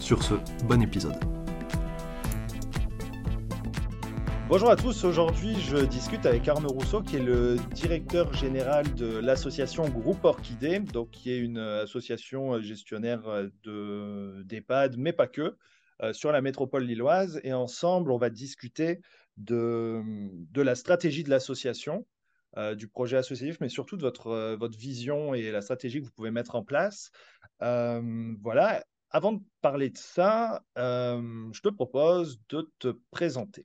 Sur ce, bon épisode. Bonjour à tous, aujourd'hui je discute avec Arnaud Rousseau qui est le directeur général de l'association Groupe Orchidée, donc qui est une association gestionnaire de d'EHPAD, mais pas que, euh, sur la métropole lilloise. Et ensemble, on va discuter de, de la stratégie de l'association, euh, du projet associatif, mais surtout de votre, euh, votre vision et la stratégie que vous pouvez mettre en place. voilà, avant de parler de ça, euh, je te propose de te présenter.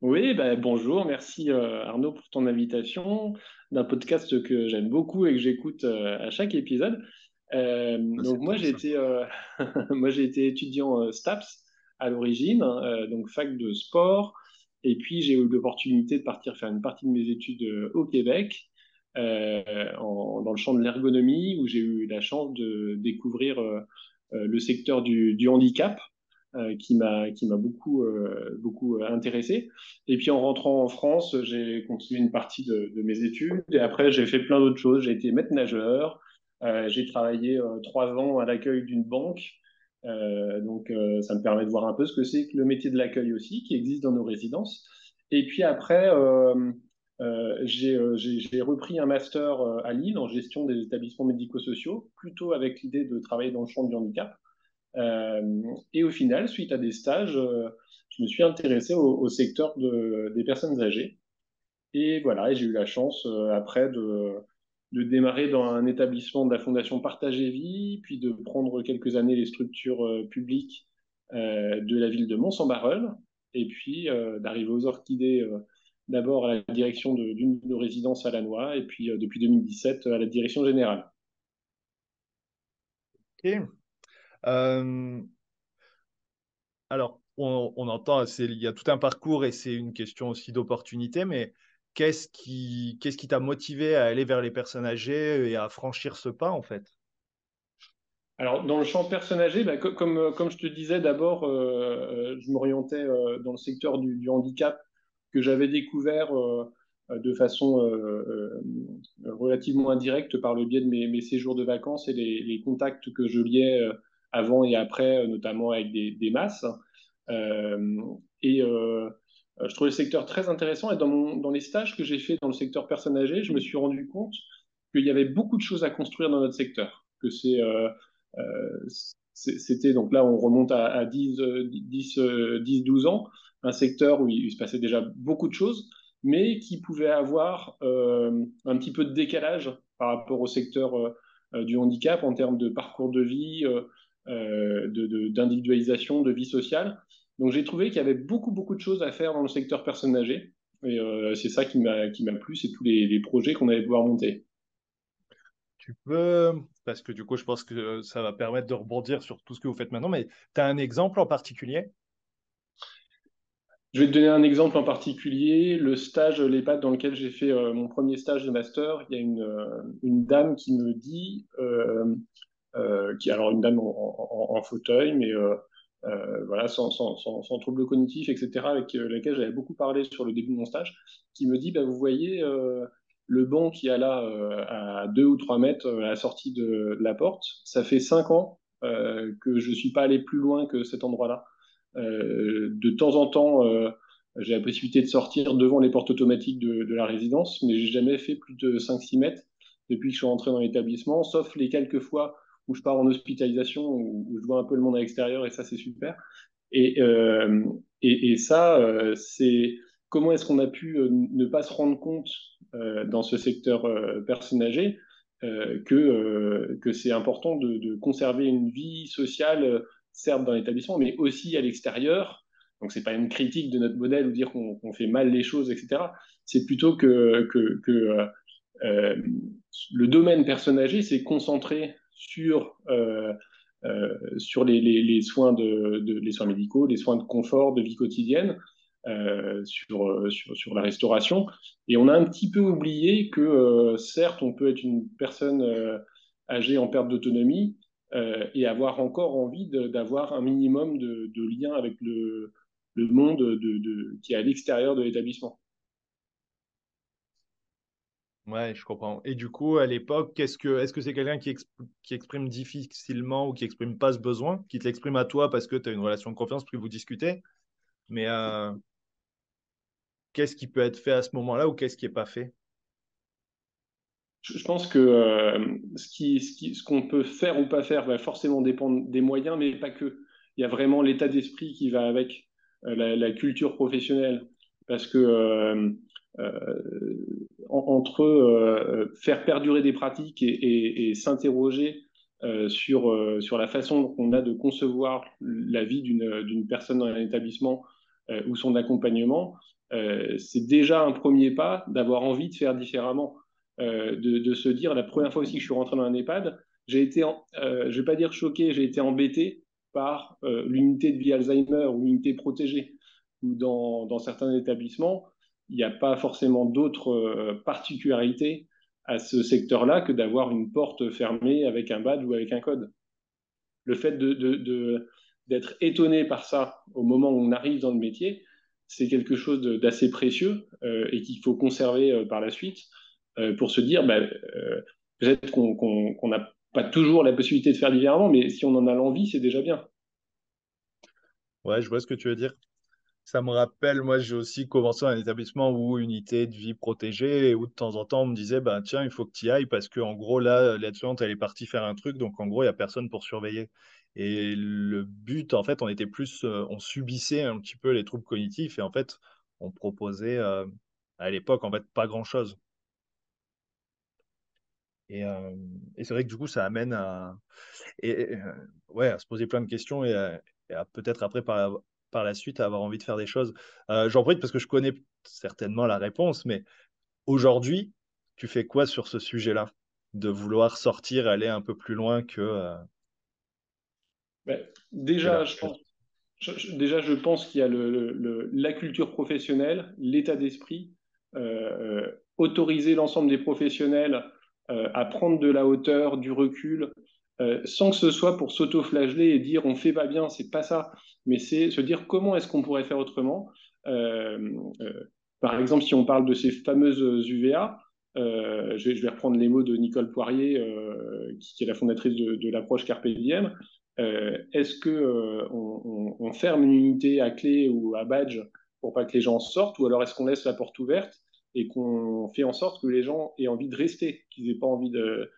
Oui, ben, bonjour, merci euh, Arnaud pour ton invitation d'un podcast que j'aime beaucoup et que j'écoute euh, à chaque épisode. Ah, donc moi j'ai été, moi j'ai été étudiant STAPS à l'origine, donc fac de sport, et puis j'ai eu l'opportunité de partir faire une partie de mes études au Québec. dans le champ de l'ergonomie, où j'ai eu la chance de découvrir euh, le secteur du, handicap, euh, qui m'a qui m'a beaucoup euh, beaucoup intéressé. Et puis en rentrant en France, j'ai continué une partie de, mes études et après j'ai fait plein d'autres choses. J'ai été maître nageur, j'ai travaillé trois ans à l'accueil d'une banque. donc ça me permet de voir un peu ce que c'est que le métier de l'accueil aussi, qui existe dans nos résidences. Et puis après, euh, euh, j'ai repris un master euh, à Lille en gestion des établissements médico-sociaux, plutôt avec l'idée de travailler dans le champ du handicap. et au final, suite à des stages, je me suis intéressé au, secteur des personnes âgées. Et voilà, j'ai eu la chance après de, de, démarrer dans un établissement de la Fondation Partager Vie, puis de prendre quelques années les structures publiques de la ville de Mont-Saint-Barreul, et puis d'arriver aux orchidées d'abord à la direction d'une de, nos résidences à Lannoy et puis euh, depuis 2017 à la direction générale. Ok. Euh, alors, on, entend, il y a tout un parcours et c'est une question aussi d'opportunité, mais qu'est-ce qui t'a motivé à aller vers les personnes âgées et à franchir ce pas en fait? Alors, dans le champ personnes âgées, bah, comme, comme je te disais, d'abord, euh, je m'orientais dans le secteur du handicap que j'avais découvert euh, de façon euh, euh, relativement indirecte par le biais de mes, séjours de vacances et les, contacts que je liais avant et après, notamment avec des, masses. et je trouvais le secteur très intéressant. Et dans, les stages que j'ai fait dans le secteur personnes âgées, je me suis rendu compte qu'il y avait beaucoup de choses à construire dans notre secteur. Que c'est, c'était, donc là, on remonte à, à 10, 10, 10, 12 ans un secteur où il, se passait déjà beaucoup de choses, mais qui pouvait avoir euh, un petit peu de décalage par rapport au secteur euh, euh, du handicap en termes de parcours de vie, d'individualisation, de, vie sociale. Donc j'ai trouvé qu'il y avait beaucoup, beaucoup de choses à faire dans le secteur personnes âgées. Et c'est ça qui m'a plu, c'est tous les projets qu'on allait pouvoir monter. Tu peux, parce que du coup, je pense que ça va permettre de rebondir sur tout ce que vous faites maintenant, mais tu as un exemple en particulier? Je vais te donner un exemple en particulier. Le stage, l'EHPAD dans lequel j'ai fait euh, mon premier stage de master, il y a une, euh, dame qui me dit, euh, qui alors une dame en, fauteuil, mais voilà, sans, sans, sans, trouble cognitif, etc., avec laquelle j'avais beaucoup parlé sur le début de mon stage, qui me dit, bah, vous voyez, le banc qui a là à deux ou trois mètres à la sortie de, la porte, ça fait cinq ans que je ne suis pas allé plus loin que cet endroit-là. Euh, de temps en temps, euh, j'ai la possibilité de sortir devant les portes automatiques de, la résidence, mais j'ai jamais fait plus de 5-6 mètres depuis que je suis rentré dans l'établissement, sauf les quelques fois où je pars en hospitalisation, où, je vois un peu le monde à l'extérieur, et ça, c'est super. Euh, et, ça, c'est comment est-ce qu'on a pu ne pas se rendre compte dans ce secteur personne âgée que, que c'est important de, conserver une vie sociale certes dans l'établissement, mais aussi à l'extérieur. Donc, c'est pas une critique de notre modèle ou dire qu'on fait mal les choses, etc. C'est plutôt que, que, euh, euh le domaine personne âgée s'est concentré sur euh, sur les, soins de, les soins médicaux, les soins de confort, de vie quotidienne, sur, sur, sur, la restauration. Et on a un petit peu oublié que, certes, on peut être une personne âgée en perte d'autonomie et avoir encore envie d'avoir un minimum de, de lien avec le, monde de, qui est à l'extérieur de l'établissement. Ouais, je comprends. Et du coup, à l'époque, qu'est-ce que, est-ce que c'est quelqu'un qui, qui, exprime difficilement ou qui exprime pas ce besoin, qui te l'exprime à toi parce que tu as une relation de confiance, puis vous discutez? Mais euh, qu'est-ce qui peut être fait à ce moment-là ou qu'est-ce qui n'est pas fait? Je, pense que euh, ce, qu'on peut faire ou pas faire va forcément dépendre des moyens, mais pas que. Il y a vraiment l'état d'esprit qui va avec. Euh, la, culture professionnelle. Parce que euh, entre faire perdurer des pratiques et, s'interroger sur, sur la façon qu'on a de concevoir la vie d'une personne dans un établissement ou son accompagnement, c'est déjà un premier pas d'avoir envie de faire différemment, de, se dire, la première fois aussi que je suis rentré dans un EHPAD, j'ai été, je ne vais pas dire choqué, j'ai été embêté par euh, l'unité de vie Alzheimer ou l'unité protégée, ou dans, certains établissements, il n'y a pas forcément d'autres euh, particularités à ce secteur-là que d'avoir une porte fermée avec un badge ou avec un code. Le fait d'être étonné par ça au moment où on arrive dans le métier, c'est quelque chose d'assez précieux euh, et qu'il faut conserver par la suite pour se dire, bah, peut-être qu'on n'a pas toujours la possibilité de faire différemment, mais si on en a l'envie, c'est déjà bien. Ouais, je vois ce que tu veux dire. Ça me rappelle, moi, j'ai aussi commencé un établissement où unité de vie protégée où de temps en temps, on me disait, bah, tiens, il faut que tu y ailles parce qu'en gros, là, l'aide-soignante, elle est partie faire un truc, donc en gros, il n'y a personne pour surveiller. Et le but, en fait, on était plus, euh, on subissait un petit peu les troubles cognitifs et en fait, on proposait euh, à l'époque, en fait, pas grand-chose. Et, euh, et c'est vrai que du coup, ça amène à, ouais, à se poser plein de questions et, peut-être après par, par la suite à avoir envie de faire des choses. J'en profite parce que je connais certainement la réponse, mais aujourd'hui, tu fais quoi sur ce sujet-là? De vouloir sortir, aller un peu plus loin que. Euh, ben, déjà, je pense, déjà, je pense qu'il y a le, la culture professionnelle, l'état d'esprit, euh, autoriser l'ensemble des professionnels euh, à prendre de la hauteur, du recul, euh, sans que ce soit pour s'auto-flageller et dire on fait pas bien, c'est pas ça, mais c'est se dire comment est-ce qu'on pourrait faire autrement? Euh, par exemple, si on parle de ces fameuses UVA, je, vais, reprendre les mots de Nicole Poirier, qui, est la fondatrice de, l'approche Carpe Diem. Est-ce que on, ferme une unité à clé ou à badge pour pas que les gens sortent, ou alors est-ce qu'on laisse la porte ouverte et qu'on fait en sorte que les gens aient envie de rester, qu'ils aient pas envie de,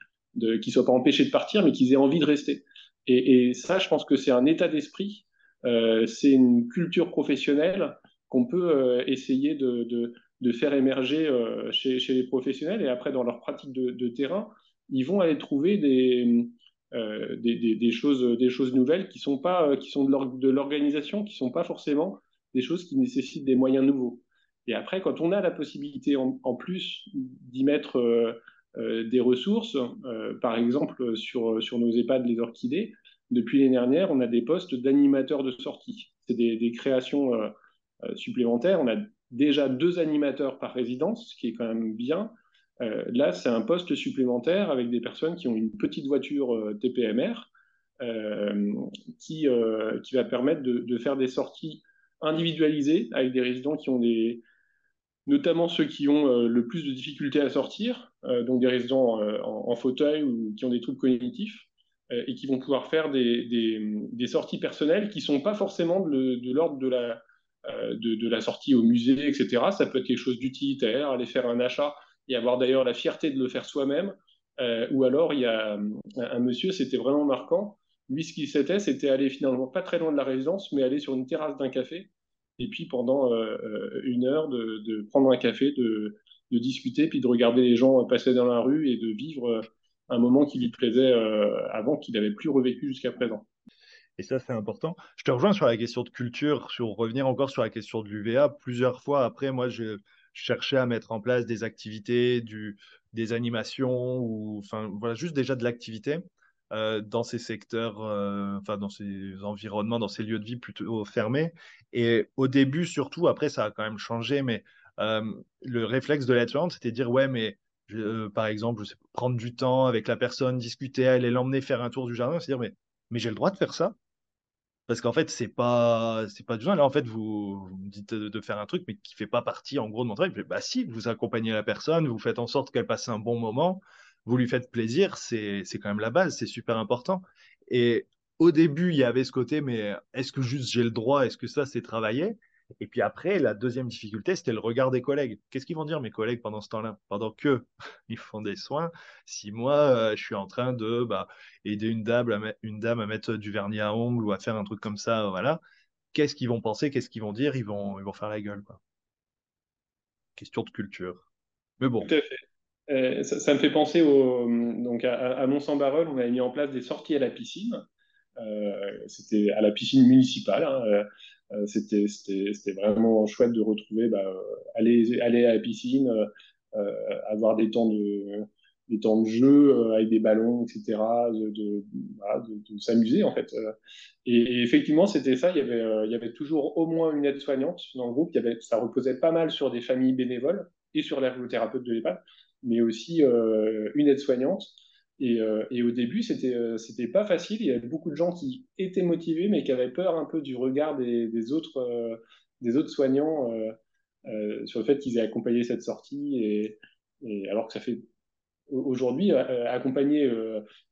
qu'ils soient pas empêchés de partir, mais qu'ils aient envie de rester? Et, ça, je pense que c'est un état d'esprit, euh, c'est une culture professionnelle qu'on peut euh, essayer de, faire émerger euh, chez, les professionnels. Et après, dans leur pratique de terrain, ils vont aller trouver des, des, des, des, choses, des nouvelles qui sont pas, qui sont de l'organisation, qui sont pas forcément des choses qui nécessitent des moyens nouveaux. Et après, quand on a la possibilité en, plus d'y mettre euh, euh, des ressources, euh, par exemple sur, sur nos EHPAD, les orchidées, depuis l'année dernière, on a des postes d'animateurs de sortie. C'est des, créations supplémentaires. On a déjà deux animateurs par résidence, ce qui est quand même bien. Là, c'est un poste supplémentaire avec des personnes qui ont une petite voiture TPMR qui, qui va permettre de, faire des sorties individualisées avec des résidents qui ont des, notamment ceux qui ont euh, le plus de difficultés à sortir, euh, donc des résidents euh, en, fauteuil ou qui ont des troubles cognitifs, et qui vont pouvoir faire des, des, sorties personnelles qui ne sont pas forcément de, l'ordre de la, de, la sortie au musée, etc. Ça peut être quelque chose d'utilitaire, aller faire un achat et avoir d'ailleurs la fierté de le faire soi-même. ou alors, il y a un, monsieur, c'était vraiment marquant. Lui, ce qu'il s'était, c'était aller finalement pas très loin de la résidence, mais aller sur une terrasse d'un café et puis pendant euh, euh, une heure de, prendre un café, de, discuter, puis de regarder les gens passer dans la rue et de vivre euh, un moment qui lui plaisait avant, qu'il n'avait plus revécu jusqu'à présent. Et ça, c'est important. Je te rejoins sur la question de culture, sur revenir encore sur la question de l'UVA. Plusieurs fois après, moi, je, cherchais à mettre en place des activités, des animations, ou enfin, voilà, juste déjà de l'activité. dans ces secteurs, enfin dans ces environnements, dans ces lieux de vie plutôt fermés. Et au début, surtout, après, ça a quand même changé, mais le réflexe de l'aide c'était de dire ouais, mais par exemple, prendre du temps avec la personne, discuter, aller l'emmener faire un tour du jardin, c'est dire mais, mais j'ai le droit de faire ça? Parce qu'en fait, c'est pas, c'est pas du tout. Là, en fait, vous, me dites de, faire un truc, mais qui fait pas partie, en gros, de mon travail. bah si, vous accompagnez la personne, vous faites en sorte qu'elle passe un bon moment, vous lui faites plaisir, c'est, c'est quand même la base, c'est super important. Et au début, il y avait ce côté, mais est-ce que juste j'ai le droit Est-ce que ça, c'est travailler et puis après, la deuxième difficulté, c'était le regard des collègues. Qu'est-ce qu'ils vont dire mes collègues pendant ce temps-là? Pendant que ils font des soins, si moi, euh, je suis en train de bah, aider une dame, à mettre du vernis à ongles ou à faire un truc comme ça, voilà, qu'est-ce qu'ils vont penser Qu'est-ce qu'ils vont dire? Ils vont, ils vont faire la gueule. Quoi. Question de culture. Mais bon. Tout à fait. Euh, ça, me fait penser au, donc à, à Mont-Saint-Barreul, on avait mis en place des sorties à la piscine. Euh, c'était à la piscine municipale. Hein, euh, c'était vraiment chouette de retrouver, bah, euh, aller, aller à la piscine, euh, avoir des temps de, des temps de jeu avec des ballons, etc., de, s'amuser en fait. Et, effectivement, c'était ça. Il y, avait, il y avait toujours au moins une aide-soignante dans le groupe. Il y avait, ça reposait pas mal sur des familles bénévoles et sur l'ergothérapeute de l'EHPAD, mais aussi une aide-soignante. Euh, et, au début, c'était euh, pas facile. Il y avait beaucoup de gens qui étaient motivés, mais qui avaient peur un peu du regard des, autres euh, autres soignants sur le fait qu'ils aient accompagné cette sortie. Et, alors que ça fait aujourd'hui accompagner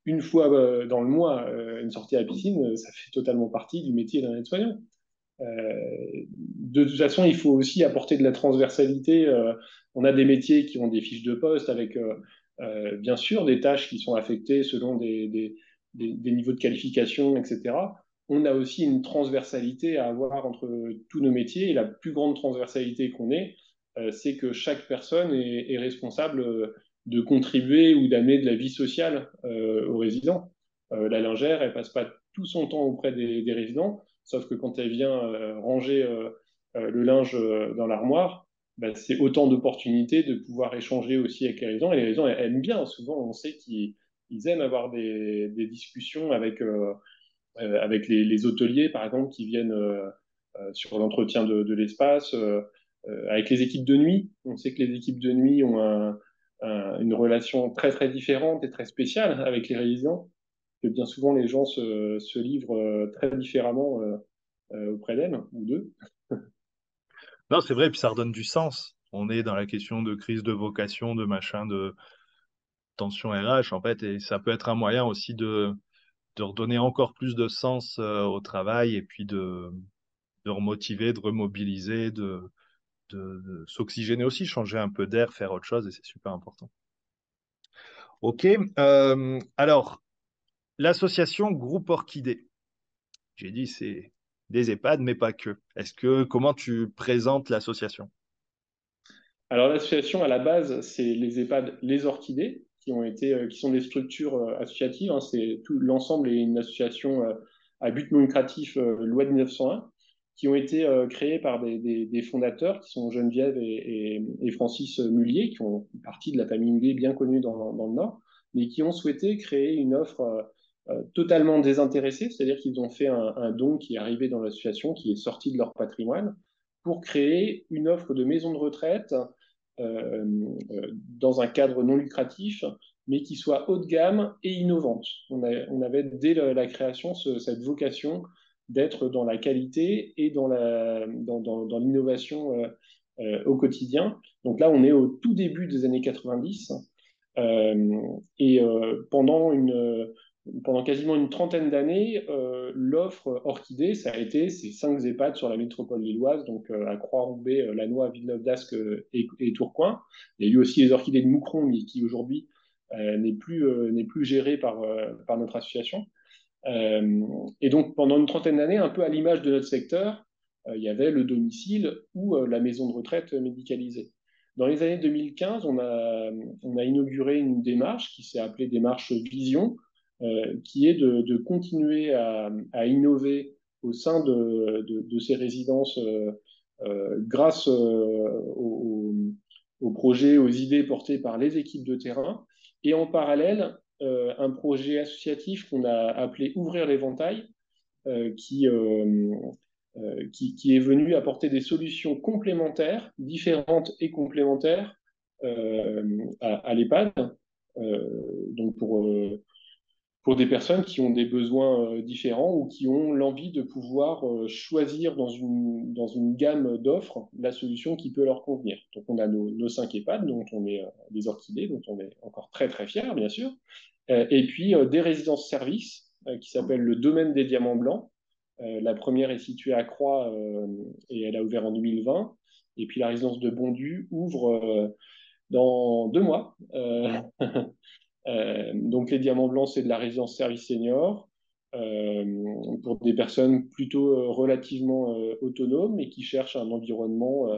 une fois dans le mois une sortie à la piscine, ça fait totalement partie du métier d'un aide-soignant. de toute façon, il faut aussi apporter de la transversalité. on a des métiers qui ont des fiches de poste avec euh, bien sûr des tâches qui sont affectées selon des, niveaux de qualification, etc. On a aussi une transversalité à avoir entre tous nos métiers et la plus grande transversalité qu'on ait, euh, c'est que chaque personne est, responsable euh, de contribuer ou d'amener de la vie sociale aux résidents. la lingère, elle passe pas tout son temps auprès des, résidents, sauf que quand elle vient ranger le linge dans l'armoire, bah, c'est autant d'opportunités de pouvoir échanger aussi avec les résidents. Et les résidents aiment bien. Souvent, on sait qu'ils aiment avoir des, discussions avec, euh, euh, les, hôteliers, par exemple, qui viennent euh, sur l'entretien de, l'espace, avec les équipes de nuit. On sait que les équipes de nuit ont une relation très, très différente et très spéciale avec les résidents. Que bien souvent, les gens se, se livrent très différemment auprès d'elles ou d'eux. Non, c'est vrai, puis ça redonne du sens. On est dans la question de crise de vocation, de machin, de tension RH, en fait, et ça peut être un moyen aussi de, redonner encore plus de sens euh, au travail et puis de, remotiver, de remobiliser, de, de, s'oxygéner aussi, changer un peu d'air, faire autre chose, et c'est super important. Ok, euh, alors, l'association Groupe Orchidée. J'ai dit, c'est des EHPAD, mais pas que. Est-ce que comment tu présentes l'association? Alors l'association à la base, c'est les EHPAD, les orchidées, qui euh, sont des structures euh, associatives. Hein. c'est tout l'ensemble est une association euh, à but non lucratif, loi de 1901, qui ont été créées par des, fondateurs qui sont Geneviève et, Francis Mullier, qui ont partie de la famille Mullier bien connue dans, le Nord, mais qui ont souhaité créer une offre euh, totalement désintéressés, c'est-à-dire qu'ils ont fait un, don qui est arrivé dans l'association, qui est sorti de leur patrimoine, pour créer une offre de maison de retraite euh, euh, dans un cadre non lucratif, mais qui soit haut de gamme et innovante. On, avait dès la, création cette vocation d'être dans la qualité et dans l'innovation au quotidien. Donc là, on est au tout début des années 90. et pendant une, pendant quasiment une trentaine d'années, euh, l'offre Orchidée, ça a été ces cinq EHPAD sur la métropole lilloise, donc euh, à Croix-Roubaix, euh, Lannoy, Villeneuve d'Ascq et, Tourcoing. Il y a eu aussi les Orchidées de Moucron, mais qui aujourd'hui n'est plus, n'est plus gérée par, par notre association. et donc pendant une trentaine d'années, un peu à l'image de notre secteur, il y avait le domicile ou la maison de retraite médicalisée. Dans les années 2015, on a, on a inauguré une démarche qui s'est appelée démarche Vision, euh, qui est de, continuer à, innover au sein de, ces résidences euh, euh, grâce aux, projets, aux idées portées par les équipes de terrain, et en parallèle, un projet associatif qu'on a appelé Ouvrir l'éventail, qui, qui, qui, est venu apporter des solutions complémentaires, différentes et complémentaires à, à l'EHPAD. donc pour pour des personnes qui ont des besoins euh, différents ou qui ont l'envie de pouvoir euh, choisir dans une, gamme d'offres la solution qui peut leur convenir. Donc on a nos, nos 5 EHPAD, dont on est euh, des orchidées, dont on est encore très très fiers, bien sûr, et puis des résidences-services qui s'appellent le domaine des diamants blancs. la première est située à Croix et elle a ouvert en 2020. Et puis la résidence de Bondu ouvre dans deux mois. donc les diamants blancs, c'est de la résidence service senior euh, pour des personnes plutôt euh, relativement autonomes et qui cherchent un environnement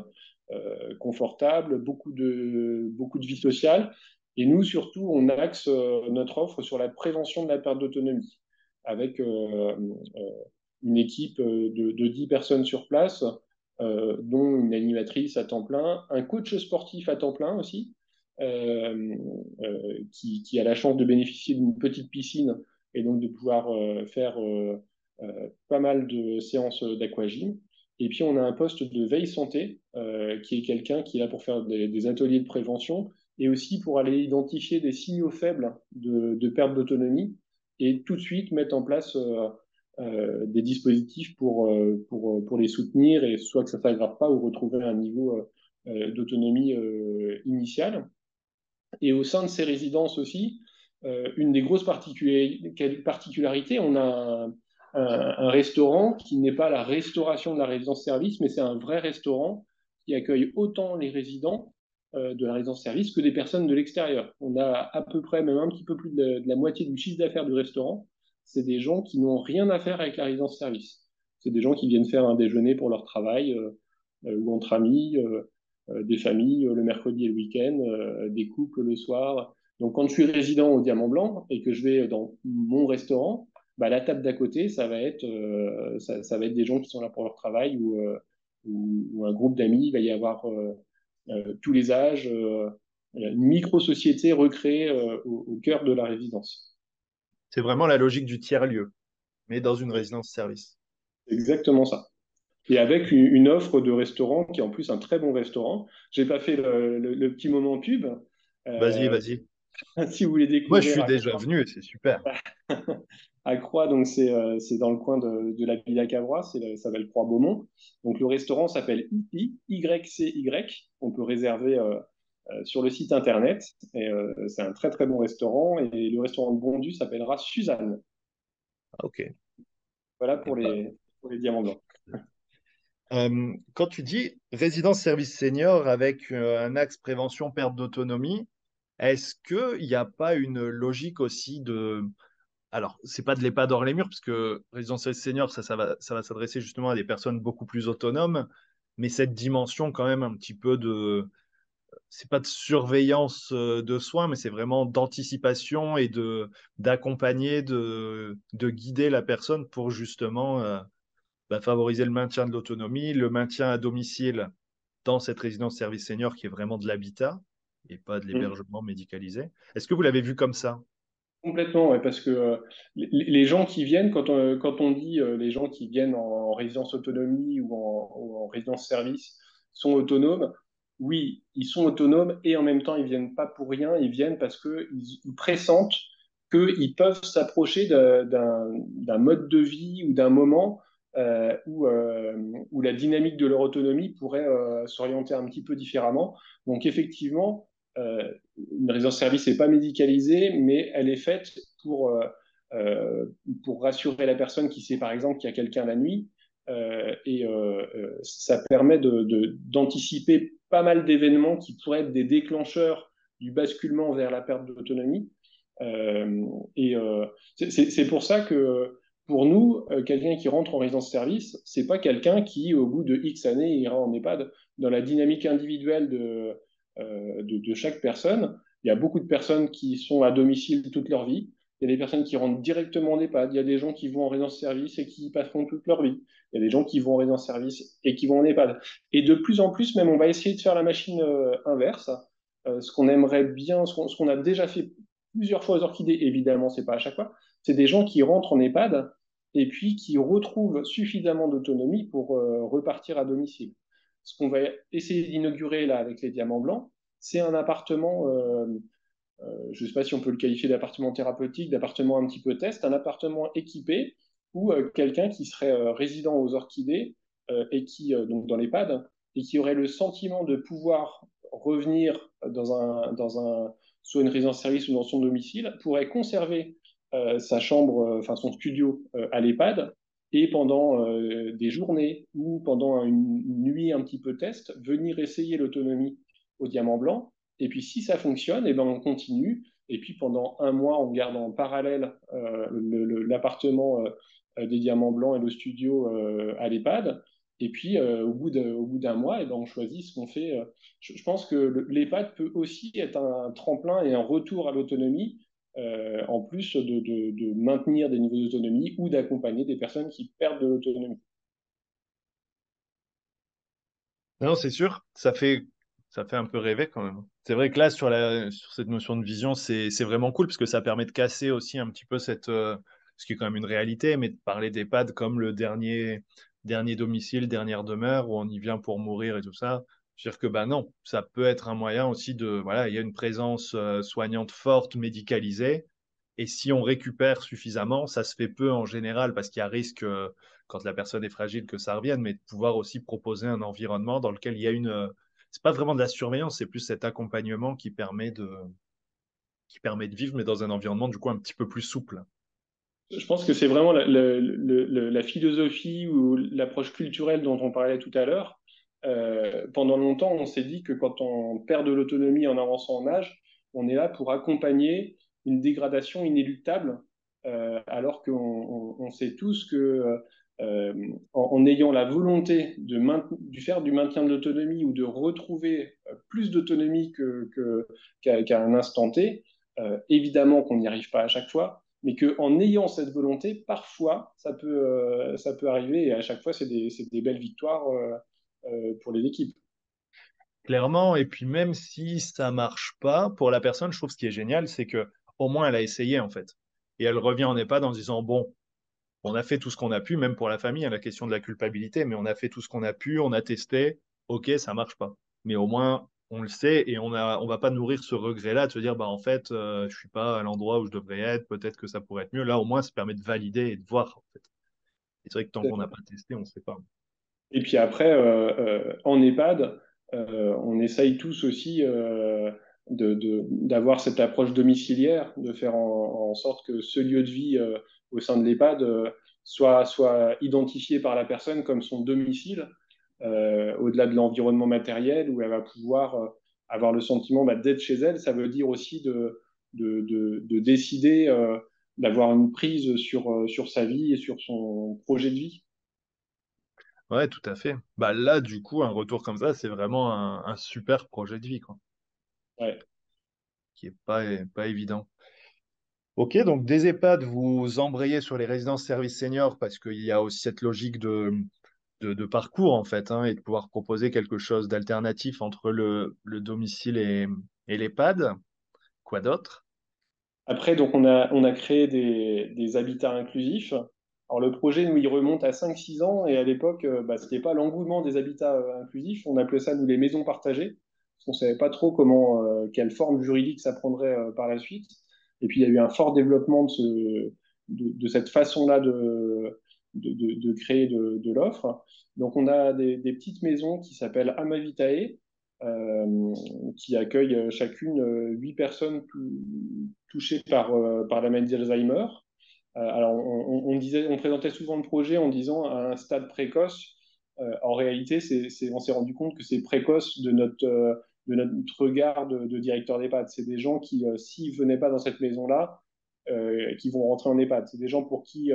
confortable, beaucoup de, beaucoup de vie sociale. Et nous, surtout, on axe notre offre sur la prévention de la perte d'autonomie, avec une équipe de, de 10 personnes sur place, dont une animatrice à temps plein, un coach sportif à temps plein aussi, euh, euh, qui, qui, a la chance de bénéficier d'une petite piscine et donc de pouvoir euh, faire pas mal de séances d'aquagym. Et puis, on a un poste de veille santé, qui est quelqu'un qui est là pour faire des, ateliers de prévention et aussi pour aller identifier des signaux faibles de, perte d'autonomie et tout de suite mettre en place euh, des dispositifs pour, pour, pour les soutenir et soit que ça ne s'aggrave pas ou retrouver un niveau d'autonomie initiale. Et au sein de ces résidences aussi, euh, une des grosses particularités, on a un, restaurant qui n'est pas la restauration de la résidence-service, mais c'est un vrai restaurant qui accueille autant les résidents euh, de la résidence-service que des personnes de l'extérieur. On a à peu près, même un petit peu plus de, la moitié du chiffre d'affaires du restaurant, c'est des gens qui n'ont rien à faire avec la résidence-service. C'est des gens qui viennent faire un déjeuner pour leur travail euh, ou entre amis. Des familles euh, le mercredi et le week-end, euh, des couples le soir. Donc quand je suis résident au Diamant Blanc et que je vais dans mon restaurant, bah, la table d'à côté, ça va, être, ça, va être des gens qui sont là pour leur travail ou, ou, un groupe d'amis. Il va y avoir tous les âges, une micro-société recréée au, au, cœur de la résidence. C'est vraiment la logique du tiers-lieu, mais dans une résidence-service. Exactement ça et avec une, offre de restaurant qui est en plus un très bon restaurant. J'ai pas fait le, petit moment pub. Euh, vas-y, vas-y. si vous voulez découvrir. Moi, je suis déjà venu, c'est super. à Croix, donc c'est euh, dans le coin de, de la Villa Cavrois, ça s'appelle Croix Beaumont. Donc le restaurant s'appelle YCY. YCY. On peut réserver euh, sur le site internet. Et c'est un très très bon restaurant. Et le restaurant de Bondu s'appellera Suzanne. Ah, ok. Voilà pour les, pour les diamants blancs. Euh, quand tu dis résidence service senior avec euh, un axe prévention perte d'autonomie, est-ce qu'il n'y a pas une logique aussi de. Alors, c'est pas de l'EHPAD hors les murs, parce que résidence service senior, ça, va, ça va s'adresser justement à des personnes beaucoup plus autonomes, mais cette dimension quand même un petit peu de. C'est pas de surveillance euh, de soins, mais c'est vraiment d'anticipation et de d'accompagner, de, de guider la personne pour justement bah, favoriser le maintien de l'autonomie, le maintien à domicile dans cette résidence service senior qui est vraiment de l'habitat et pas de mmh. l'hébergement médicalisé. Est-ce que vous l'avez vu comme ça? Complètement, parce que euh, les, gens qui viennent, quand on, quand on dit euh, les gens qui viennent en, résidence autonomie ou en, résidence service sont autonomes, oui, ils sont autonomes et en même temps, ils viennent pas pour rien, ils viennent parce qu'ils ils pressentent qu'ils peuvent s'approcher d'un mode de vie ou d'un moment euh, où, euh, où, la dynamique de leur autonomie pourrait euh, s'orienter un petit peu différemment. Donc effectivement, une résidence service n'est pas médicalisée, mais elle est faite pour, pour rassurer la personne qui sait par exemple qu'il y a quelqu'un la nuit. et ça permet d'anticiper pas mal d'événements qui pourraient être des déclencheurs du basculement vers la perte d'autonomie. et c'est pour ça que pour nous, euh, quelqu'un qui rentre en résidence-service, c'est pas quelqu'un qui, au bout de X années, ira en EHPAD. Dans la dynamique individuelle de, euh, de, chaque personne, il y a beaucoup de personnes qui sont à domicile toute leur vie. Il y a des personnes qui rentrent directement en EHPAD. Il y a des gens qui vont en résidence-service et qui y passeront toute leur vie. Il y a des gens qui vont en résidence-service et qui vont en EHPAD. Et de plus en plus, même, on va essayer de faire la machine euh, inverse. ce qu'on aimerait bien, ce qu'on a déjà fait plusieurs fois aux orchidées, évidemment, c'est pas à chaque fois, c'est des gens qui rentrent en EHPAD et puis qui retrouvent suffisamment d'autonomie pour repartir à domicile. Ce qu'on va essayer d'inaugurer là avec les diamants blancs, c'est un appartement, je ne sais pas si on peut le qualifier d'appartement thérapeutique, d'appartement un petit peu test, un appartement équipé où quelqu'un qui serait résident aux orchidées et qui, donc dans l'EHPAD, et qui aurait le sentiment de pouvoir revenir dans un, dans un, soit une résidence-service ou dans son domicile, pourrait conserver euh, sa chambre, euh, enfin son studio euh, à l'EHPAD, et pendant des journées ou pendant une, nuit un petit peu test, venir essayer l'autonomie au diamant blanc. Et puis si ça fonctionne, et eh ben on continue. Et puis pendant un mois, on garde en parallèle l'appartement des diamants blancs et le studio à l'EHPAD. Et puis, euh, au bout d'un mois, et eh ben, on choisit ce qu'on fait. Euh. Je, pense que l'EHPAD peut aussi être un, tremplin et un retour à l'autonomie, euh, en plus de, maintenir des niveaux d'autonomie ou d'accompagner des personnes qui perdent de l'autonomie. Non, c'est sûr, ça fait, ça fait un peu rêver quand même. C'est vrai que là, sur, cette notion de vision, c'est vraiment cool parce que ça permet de casser aussi un petit peu cette, ce qui est quand même une réalité, mais de parler d'EHPAD comme le dernier dernier domicile, dernière demeure, où on y vient pour mourir et tout ça. Je veux dire que bah non, ça peut être un moyen aussi de voilà, il y a une présence euh, soignante forte, médicalisée, et si on récupère suffisamment, ça se fait peu en général parce qu'il y a risque euh, quand la personne est fragile que ça revienne, mais de pouvoir aussi proposer un environnement dans lequel il y a une euh, c'est pas vraiment de la surveillance, c'est plus cet accompagnement qui permet de qui permet de vivre, mais dans un environnement du coup un petit peu plus souple. Je pense que c'est vraiment la, philosophie ou l'approche culturelle dont on parlait tout à l'heure. Euh, pendant longtemps, on s'est dit que quand on perd de l'autonomie en avançant en âge, on est là pour accompagner une dégradation inéluctable, euh, alors qu'on on, sait tous que euh, en, ayant la volonté de, faire du maintien de l'autonomie ou de retrouver plus d'autonomie qu'à un instant T, évidemment qu'on n'y arrive pas à chaque fois, mais qu'en ayant cette volonté, parfois, ça peut, arriver, et à chaque fois, c'est des, belles victoires pour les équipes. Clairement, et puis même si ça marche pas, pour la personne, je trouve ce qui est génial, c'est que au moins elle a essayé en fait. Et elle revient en EHPAD en disant, bon, on a fait tout ce qu'on a pu, même pour la famille, hein, la question de la culpabilité, mais on a fait tout ce qu'on a pu, on a testé, ok, ça marche pas. Mais au moins, on le sait et on ne on va pas nourrir ce regret-là de se dire bah en fait je euh, je suis pas à l'endroit où je devrais être, peut-être que ça pourrait être mieux. Là au moins ça permet de valider et de voir en fait. C'est vrai que tant qu'on n'a pas testé, on ne sait pas. Et puis après euh, euh, en EHPAD, on essaye tous aussi d'avoir cette approche domiciliaire, de faire en, sorte que ce lieu de vie au sein de l'EHPAD soit, soit identifié par la personne comme son domicile euh, au-delà de l'environnement matériel, où elle va pouvoir euh, avoir le sentiment bah, d'être chez elle. Ça veut dire aussi de, de, décider euh, d'avoir une prise sur, sur sa vie et sur son projet de vie. Ouais, tout à fait. Bah là, du coup, un retour comme ça, c'est vraiment un, super projet de vie, quoi. Ouais. Qui est pas, pas évident. Ok, donc des EHPAD, vous embrayez sur les résidences services seniors parce qu'il y a aussi cette logique de, de, parcours en fait, hein, et de pouvoir proposer quelque chose d'alternatif entre le, domicile et, et l'EHPAD. Quoi d'autre? Après, donc on a, on a créé des, habitats inclusifs. Alors le projet, nous, il remonte à 5-6 ans, et à l'époque, euh, bah, ce n'était pas l'engouement des habitats euh, inclusifs, on appelait ça, nous, les maisons partagées, parce qu'on ne savait pas trop comment, euh, quelle forme juridique ça prendrait par la suite. Et puis, il y a eu un fort développement de, ce, de cette façon-là de, créer de, l'offre. Donc, on a des, petites maisons qui s'appellent Amavitae, qui accueillent chacune euh, huit personnes touchées par la maladie d'Alzheimer. Alors, on, présentait souvent le projet en disant à un stade précoce. en réalité, on s'est rendu compte que c'est précoce de notre, notre regard de, directeur d'EHPAD. C'est des gens qui, s'ils ne venaient pas dans cette maison-là, qui vont rentrer en EHPAD. C'est des gens pour qui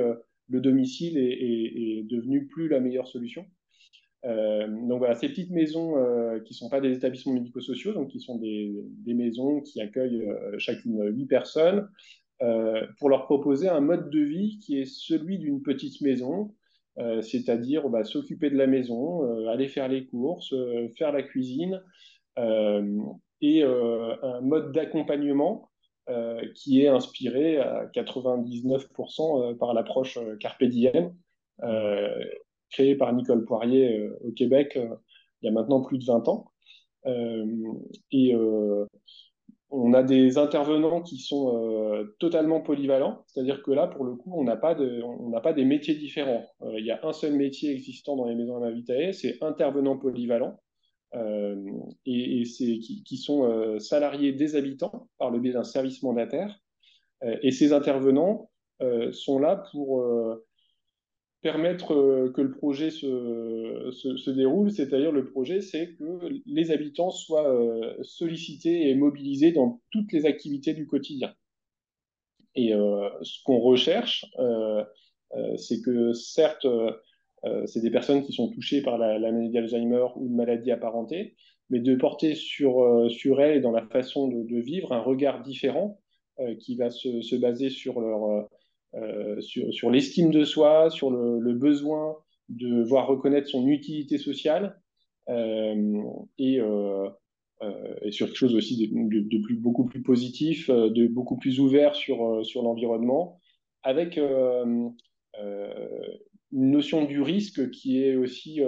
le domicile est, devenu plus la meilleure solution. Euh, donc voilà, ces petites maisons euh, qui ne sont pas des établissements médico-sociaux, donc qui sont des, maisons qui accueillent euh, chacune huit personnes, pour leur proposer un mode de vie qui est celui d'une petite maison, c'est-à-dire bah, s'occuper de la maison, aller faire les courses, faire la cuisine, et un mode d'accompagnement qui est inspiré à 99% par l'approche Carpe créée par Nicole Poirier au Québec il y a maintenant plus de 20 ans. et on a des intervenants qui sont euh, totalement polyvalents, c'est-à-dire que là, pour le coup, on n'a pas, on des métiers différents. Euh, il y a un seul métier existant dans les maisons à Vitae, c'est intervenants polyvalents, euh, et, qui, sont salariés des habitants par le biais d'un service mandataire. et ces intervenants sont là pour permettre euh, que le projet se, se, déroule, c'est-à-dire le projet, c'est que les habitants soient euh, sollicités et mobilisés dans toutes les activités du quotidien. Et euh, ce qu'on recherche, c'est que certes, c'est des personnes qui sont touchées par la, maladie d'Alzheimer ou une maladie apparentée, mais de porter sur, sur elles et dans la façon de, de vivre un regard différent qui va se, se baser sur leur euh, sur, l'estime de soi, sur le, besoin de voir reconnaître son utilité sociale euh, et, euh, et, sur quelque chose aussi de, beaucoup plus positif, de beaucoup plus ouvert sur, sur l'environnement, avec une notion du risque qui est aussi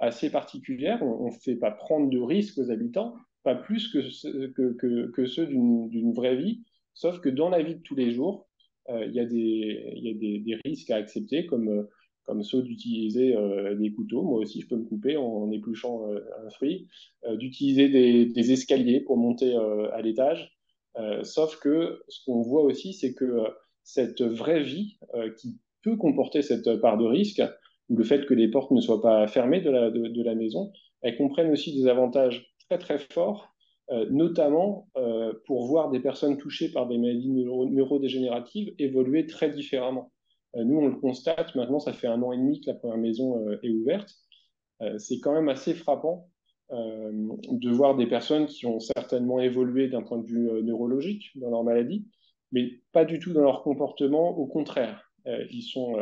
assez particulière. On ne fait pas prendre de risques aux habitants, pas plus que, ceux d'une vraie vie, sauf que dans la vie de tous les jours, il y a, des, risques à accepter, comme, euh, ceux d'utiliser euh, des couteaux. Moi aussi, je peux me couper en, épluchant un fruit, d'utiliser des, escaliers pour monter à l'étage. sauf que ce qu'on voit aussi, c'est que cette vraie vie qui peut comporter cette part de risque, ou le fait que les portes ne soient pas fermées de la maison, elles comprennent aussi des avantages très très forts euh, notamment euh, pour voir des personnes touchées par des maladies neurodégénératives évoluer très différemment. Euh, nous, on le constate, maintenant, ça fait un an et demi que la première maison est ouverte. c'est quand même assez frappant de voir des personnes qui ont certainement évolué d'un point de vue neurologique dans leur maladie, mais pas du tout dans leur comportement, au contraire. ils, sont,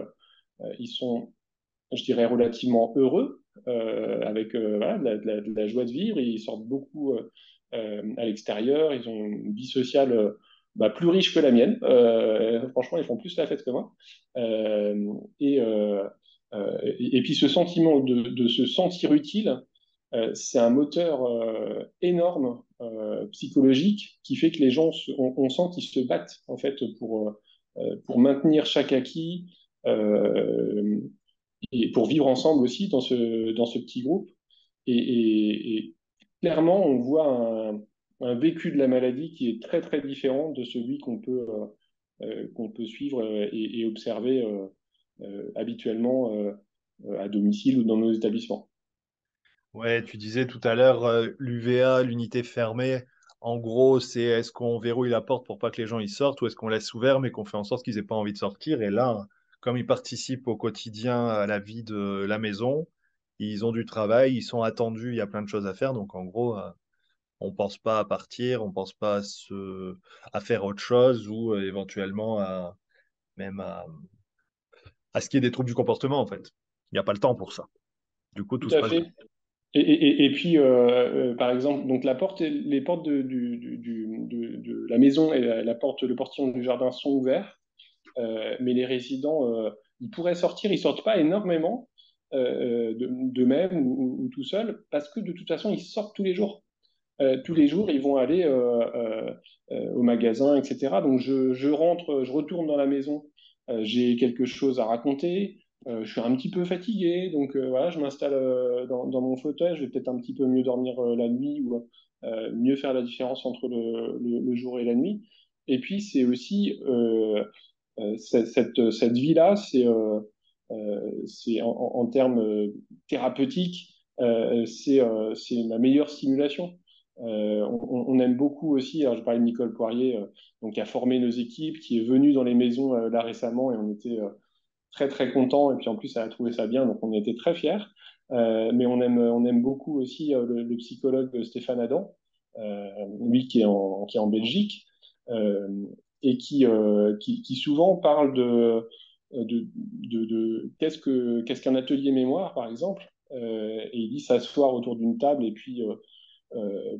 ils sont, je dirais, relativement heureux, avec de, la, joie de vivre, ils sortent beaucoup à l'extérieur, ils ont une vie sociale euh, bah, plus riche que la mienne. Euh, franchement, ils font plus la fête que moi. et, puis ce sentiment de, se sentir utile, c'est un moteur énorme psychologique qui fait que les gens, on, sent qu'ils se battent en fait pour, maintenir chaque acquis et pour vivre ensemble aussi dans ce, petit groupe. Et, clairement, on voit un, vécu de la maladie qui est très très différent de celui qu'on peut, euh, euh, qu'on peut suivre euh, et, observer habituellement à domicile ou dans nos établissements. Ouais, tu disais tout à l'heure l'UVA, l'unité fermée. En gros, c'est est-ce qu'on verrouille la porte pour pas que les gens y sortent ou est-ce qu'on laisse ouvert mais qu'on fait en sorte qu'ils aient pas envie de sortir? Et là, comme ils participent au quotidien à la vie de la maison, ils ont du travail, ils sont attendus, il y a plein de choses à faire. Donc, en gros, euh, on ne pense pas à partir, on ne pense pas à, se... à faire autre chose ou euh, éventuellement à même à... à ce qui est des troubles du comportement, en fait. Il n'y a pas le temps pour ça. Du coup, tout, se passe Et, et, puis, euh, par exemple, donc la porte, les portes de, du, du, de, la maison et la, porte, le portillon du jardin sont ouverts, mais les résidents, ils pourraient sortir, ils sortent pas énormément, euh, d'eux-mêmes ou, tout seuls, parce que de toute façon, ils sortent tous les jours. Euh, tous les jours, ils vont aller euh, au magasin, etc. Donc, je, rentre, je retourne dans la maison, j'ai quelque chose à raconter, je suis un petit peu fatigué, donc voilà, je m'installe dans, mon fauteuil, je vais peut-être un petit peu mieux dormir la nuit ou mieux faire la différence entre le, jour et la nuit. Et puis, c'est aussi cette, cette, vie-là, c'est c'est en, termes euh, thérapeutiques, euh, c'est la meilleure stimulation. On, aime beaucoup aussi, je parlais de Nicole Poirier, donc, qui a formé nos équipes, qui est venue dans les maisons là récemment et on était très très contents. Et puis en plus, elle a trouvé ça bien, donc on était très fiers. mais on aime, on aime beaucoup aussi le, psychologue Stéphane Adam, lui qui est en, qui est en Belgique, et qui, qui, souvent parle de, euh, de, de, qu'est-ce que qu'est-ce qu'un atelier mémoire par exemple euh, et il dit s'asseoir autour d'une table et puis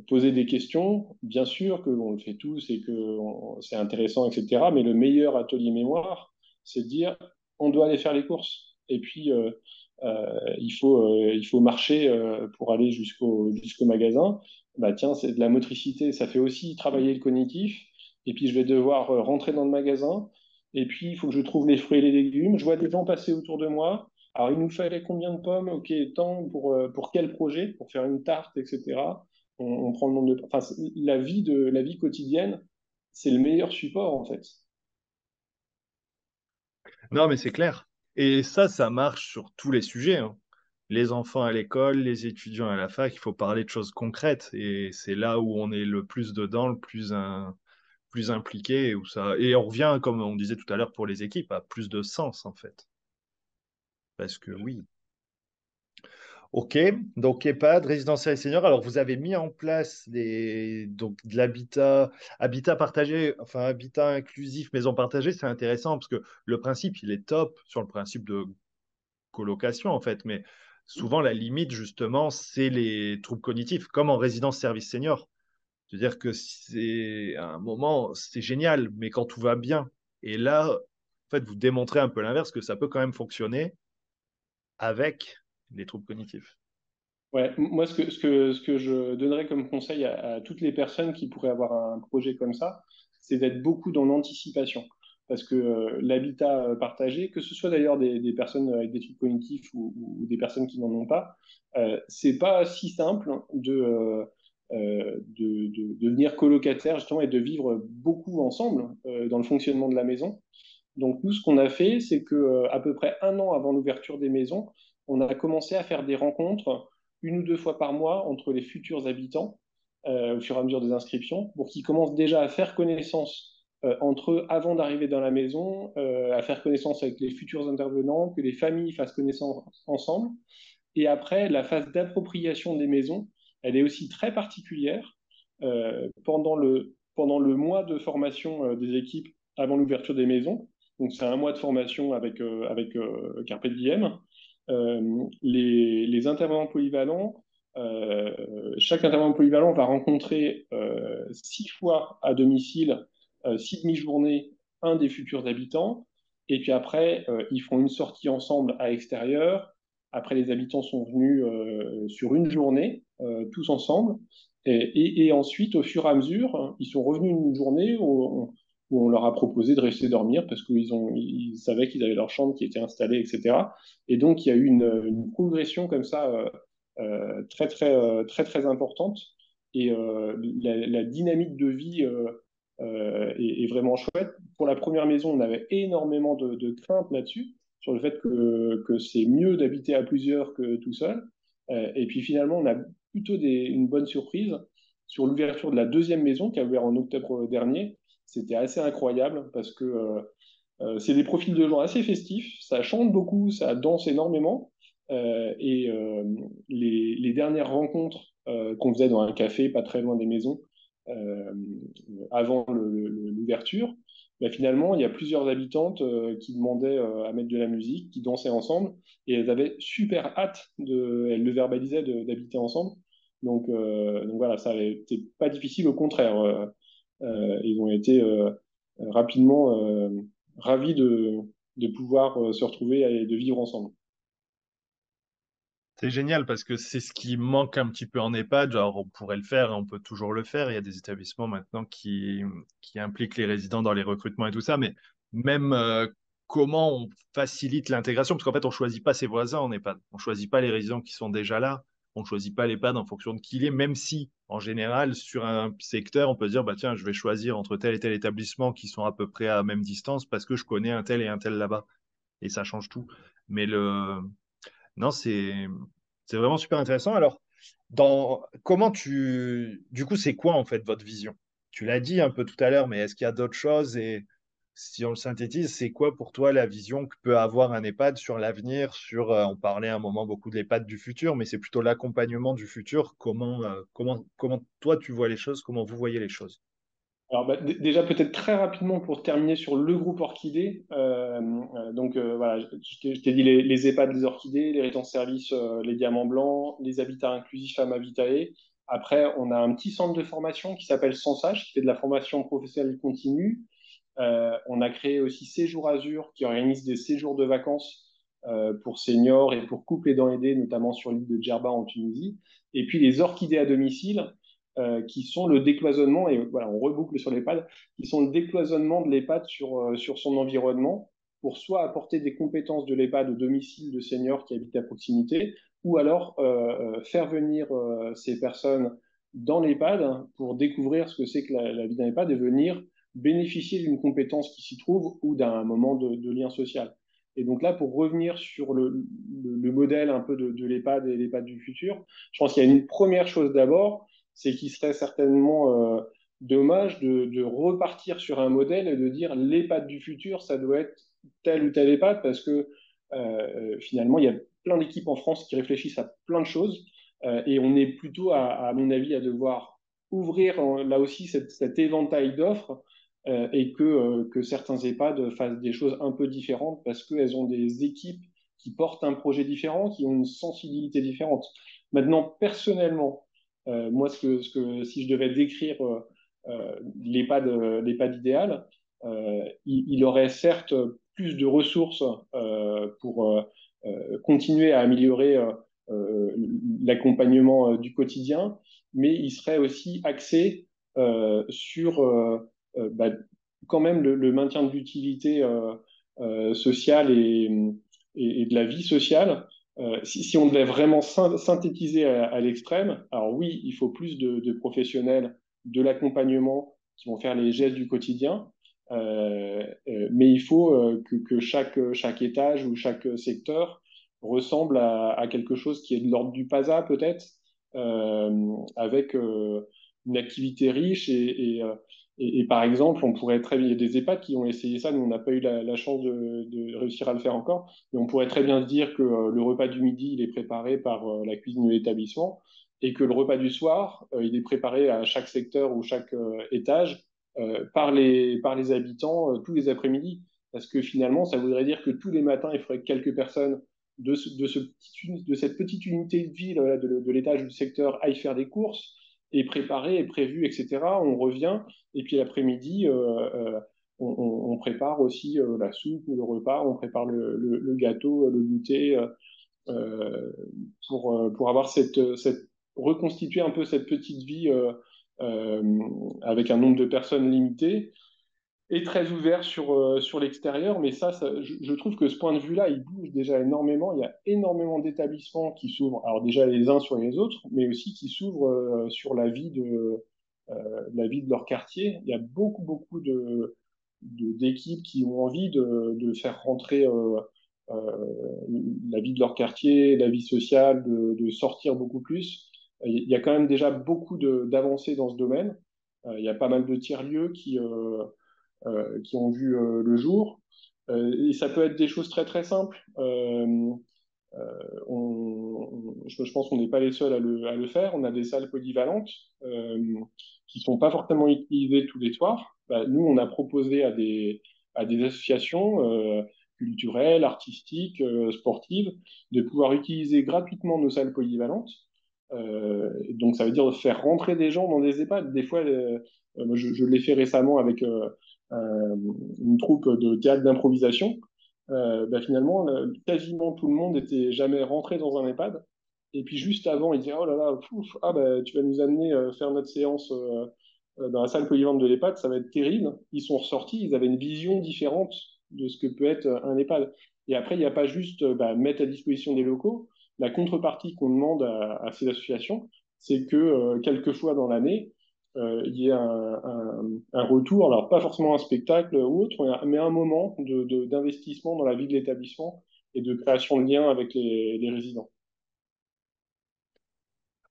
poser des questions. Bien sûr que l'on le fait tous et que c'est intéressant, etc. Mais le meilleur atelier mémoire, c'est de dire on doit aller faire les courses. Et puis, il, faut, il faut marcher pour aller jusqu'au jusqu'au magasin. Bah, tiens, c'est de la motricité. Ça fait aussi travailler le cognitif. Et puis, je vais devoir rentrer dans le magasin. Et puis, il faut que je trouve les fruits et les légumes. Je vois des gens passer autour de moi. Alors, il nous fallait combien de pommes? Ok, tant pour, euh, pour quel projet? Pour faire une tarte, etc. On, prend le nombre de. Enfin, la vie, de, la vie quotidienne, c'est le meilleur support, en fait. Non, mais c'est clair. Et ça, ça marche sur tous les sujets. Hein. Les enfants à l'école, les étudiants à la fac, il faut parler de choses concrètes. Et c'est là où on est le plus dedans, le plus, un, plus impliqué. Où ça... Et on revient, comme on disait tout à l'heure pour les équipes, à plus de sens, en fait. Parce que oui. Ok, donc EHPAD, résidentiel senior. Alors, vous avez mis en place donc, de l'habitat, habitat partagé, enfin habitat inclusif, maison partagée. C'est intéressant parce que le principe, il est top sur le principe de colocation, en fait. Mais souvent, la limite, justement, c'est les troubles cognitifs, comme en résidence service senior. C'est-à-dire que c'est un moment, c'est génial, mais quand tout va bien. Et là, en fait, vous démontrez un peu l'inverse, que ça peut quand même fonctionner avec les troubles cognitifs. Ouais, moi, ce que, ce, que, ce que je donnerais comme conseil à, toutes les personnes qui pourraient avoir un projet comme ça, c'est d'être beaucoup dans l'anticipation. Parce que euh, l'habitat partagé, que ce soit d'ailleurs des, personnes avec des troubles cognitifs ou, des personnes qui n'en ont pas, euh, c'est pas si simple de, euh, de, de, devenir colocataire justement et de vivre beaucoup ensemble dans le fonctionnement de la maison. Donc nous, ce qu'on a fait, c'est que euh, à peu près un an avant l'ouverture des maisons, on a commencé à faire des rencontres une ou deux fois par mois entre les futurs habitants euh, au fur et à mesure des inscriptions, pour qu'ils commencent déjà à faire connaissance euh, entre eux avant d'arriver dans la maison, à faire connaissance avec les futurs intervenants, que les familles fassent connaissance ensemble. Et après, la phase d'appropriation des maisons, elle est aussi très particulière. pendant, le, pendant le mois de formation des équipes avant l'ouverture des maisons, donc, c'est un mois de formation avec, euh, avec euh, Carpe Diem. Euh, les, intervenants polyvalents, chaque intervenant polyvalent va rencontrer six fois à domicile, six demi-journées, un des futurs habitants. Et puis après, ils font une sortie ensemble à l'extérieur. Après, les habitants sont venus sur une journée, tous ensemble. Et, ensuite, au fur et à mesure, ils sont revenus une journée où on leur a proposé de rester dormir parce qu'ils ils savaient qu'ils avaient leur chambre qui était installée, etc. Et donc, il y a eu une, progression comme ça euh, euh, très, très, euh, très, très importante. Et la, dynamique de vie est, vraiment chouette. Pour la première maison, on avait énormément de, craintes là-dessus, sur le fait que, que c'est mieux d'habiter à plusieurs que tout seul. et puis finalement, on a plutôt des, une bonne surprise sur l'ouverture de la deuxième maison qui a ouvert en octobre dernier c'était assez incroyable parce que euh, euh, c'est des profils de gens assez festifs, ça chante beaucoup, ça danse énormément. Euh, et les, dernières rencontres qu'on faisait dans un café pas très loin des maisons, avant l'ouverture, bah, finalement, il y a plusieurs habitantes qui demandaient à mettre de la musique, qui dansaient ensemble, et elles avaient super hâte, de, elles le verbalisaient, d'habiter ensemble. Donc, donc, voilà, ça n'était pas difficile, au contraire. Euh, ils ont été euh, rapidement euh, ravis de, de pouvoir se retrouver et de vivre ensemble. C'est génial parce que c'est ce qui manque un petit peu en EHPAD. Genre, on pourrait le faire, on peut toujours le faire. Il y a des établissements maintenant qui, impliquent les résidents dans les recrutements et tout ça. Mais même comment on facilite l'intégration, parce qu'en fait, on ne choisit pas ses voisins en EHPAD. On ne choisit pas les résidents qui sont déjà là on ne choisit pas l'EHPAD en fonction de qui il est, même si, en général, sur un secteur, on peut dire, bah, tiens, je vais choisir entre tel et tel établissement qui sont à peu près à même distance parce que je connais un tel et un tel là-bas. Et ça change tout. Mais le... Non, c'est vraiment super intéressant. Alors, comment tu... Du coup, c'est quoi, en fait, votre vision? Tu l'as dit un peu tout à l'heure, mais est-ce qu'il y a d'autres choses? Et si on le synthétise, c'est quoi pour toi la vision que peut avoir un EHPAD sur l'avenir sur, euh, On parlait un moment beaucoup de l'EHPAD du futur, mais c'est plutôt l'accompagnement du futur. Comment, euh, comment, comment toi tu vois les choses? Comment vous voyez les choses? Alors bah, déjà peut-être très rapidement pour terminer sur le groupe orchidée. Euh, donc voilà, je t'ai dit les, EHPAD, les orchidées, les résidences services, les diamants blancs, les habitats inclusifs à Mavitae. Après, on a un petit centre de formation qui s'appelle Sensage, qui fait de la formation professionnelle continue. Euh, on a créé aussi Séjour Azur, qui organise des séjours de vacances euh, pour seniors et pour couples aidants aidés, notamment sur l'île de Djerba en Tunisie. Et puis les orchidées à domicile, euh, qui sont le décloisonnement, et voilà, on reboucle sur l'EHPAD, qui sont le décloisonnement de l'EHPAD sur, sur son environnement pour soit apporter des compétences de l'EHPAD au domicile de seniors qui habitent à proximité, ou alors faire venir ces personnes dans l'EHPAD pour découvrir ce que c'est que la, vie d'un EHPAD et venir bénéficier d'une compétence qui s'y trouve ou d'un moment de, lien social. Et donc là, pour revenir sur le, modèle un peu de l'EHPAD et l'EHPAD du futur, je pense qu'il y a une première chose d'abord, c'est qu'il serait certainement euh, dommage de, repartir sur un modèle et de dire l'EHPAD du futur, ça doit être tel ou tel EHPAD, parce que euh, finalement, il y a plein d'équipes en France qui réfléchissent à plein de choses, euh, et on est plutôt, à, mon avis, à devoir ouvrir là aussi cet éventail d'offres euh, et que, euh, que certains EHPAD fassent des choses un peu différentes parce qu'elles ont des équipes qui portent un projet différent, qui ont une sensibilité différente. Maintenant, personnellement, euh, moi, ce que, si je devais décrire l'EHPAD idéal, il, aurait certes plus de ressources pour continuer à améliorer l'accompagnement du quotidien, mais il serait aussi axé sur euh, bah, quand même le, maintien de l'utilité euh, euh, sociale et, de la vie sociale. Si, si, on devait vraiment synthétiser à, l'extrême, alors oui, il faut plus de, professionnels de l'accompagnement qui vont faire les gestes du quotidien, euh, mais il faut que, que, chaque, chaque étage ou chaque secteur ressemble à, quelque chose qui est de l'ordre du PASA peut-être, euh, avec euh, une activité riche et, et, par exemple, on pourrait très bien, il y a des EHPAD qui ont essayé ça, nous on n'a pas eu la, chance de, réussir à le faire encore, mais on pourrait très bien dire que euh, le repas du midi, il est préparé par euh, la cuisine de l'établissement, et que le repas du soir, euh, il est préparé à chaque secteur ou chaque étage par, les, par les habitants tous les après-midi. Parce que finalement, ça voudrait dire que tous les matins, il faudrait que quelques personnes de, ce de cette petite unité de vie de, de l'étage ou du secteur aillent faire des courses, est préparé, est prévu, etc. On revient et puis l'après-midi, euh, euh, on, prépare aussi euh, la soupe ou le repas, on prépare le, gâteau, le goûter pour, pour avoir cette, cette reconstituer un peu cette petite vie avec un nombre de personnes limité est très ouvert sur, euh, sur l'extérieur, mais ça, je, trouve que ce point de vue-là, il bouge déjà énormément. Il y a énormément d'établissements qui s'ouvrent, alors déjà les uns sur les autres, mais aussi qui s'ouvrent euh, sur la vie, de, euh, la vie de leur quartier. Il y a beaucoup, beaucoup de, d'équipes qui ont envie de, de faire rentrer la vie de leur quartier, la vie sociale, de, de sortir beaucoup plus. Il y a quand même déjà beaucoup d'avancées dans ce domaine. il y a pas mal de tiers-lieux qui qui ont vu euh, le jour. Euh, et ça peut être des choses très très simples. Je, pense qu'on n'est pas les seuls à le, faire. On a des salles polyvalentes qui ne sont pas forcément utilisées tous les soirs. Bah, nous, on a proposé à des, associations culturelles, artistiques, sportives, de pouvoir utiliser gratuitement nos salles polyvalentes. Euh, donc, ça veut dire faire rentrer des gens dans des EHPAD. Des fois, je, l'ai fait récemment avec euh, une troupe de théâtre d'improvisation, euh, bah, finalement, quasiment tout le monde était jamais rentré dans un EHPAD. Et puis juste avant, il disait Oh là là, ah, bah, tu vas nous amener euh, faire notre séance dans la salle polyvalente de l'EHPAD, ça va être terrible. Ils sont ressortis, ils avaient une vision différente de ce que peut être un EHPAD. Et après, il n'y a pas juste bah, mettre à disposition des locaux. La contrepartie qu'on demande à, ces associations, c'est que quelques fois dans l'année, euh, il y ait un, retour, alors pas forcément un spectacle ou autre, mais un moment d'investissement dans la vie de l'établissement et de création de liens avec les, résidents.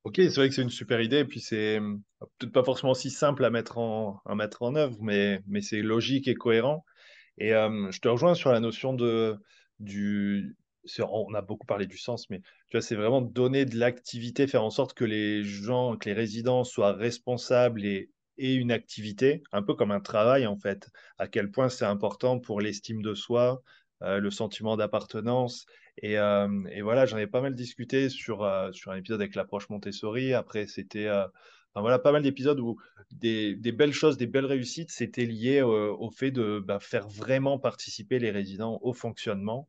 Ok, c'est vrai que c'est une super idée, et puis c'est peut-être pas forcément si simple à mettre en, œuvre, mais, c'est logique et cohérent. Et euh, je te rejoins sur la notion de, du, on a beaucoup parlé du sens, mais tu vois, c'est vraiment donner de l'activité, faire en sorte que les gens, que les résidents soient responsables et aient une activité, un peu comme un travail en fait. À quel point c'est important pour l'estime de soi, euh, le sentiment d'appartenance Et, et voilà, j'en ai pas mal discuté sur, sur un épisode avec l'approche Montessori. Après, c'était voilà, pas mal d'épisodes où des, des, belles choses, des belles réussites, c'était lié au fait de bah, faire vraiment participer les résidents au fonctionnement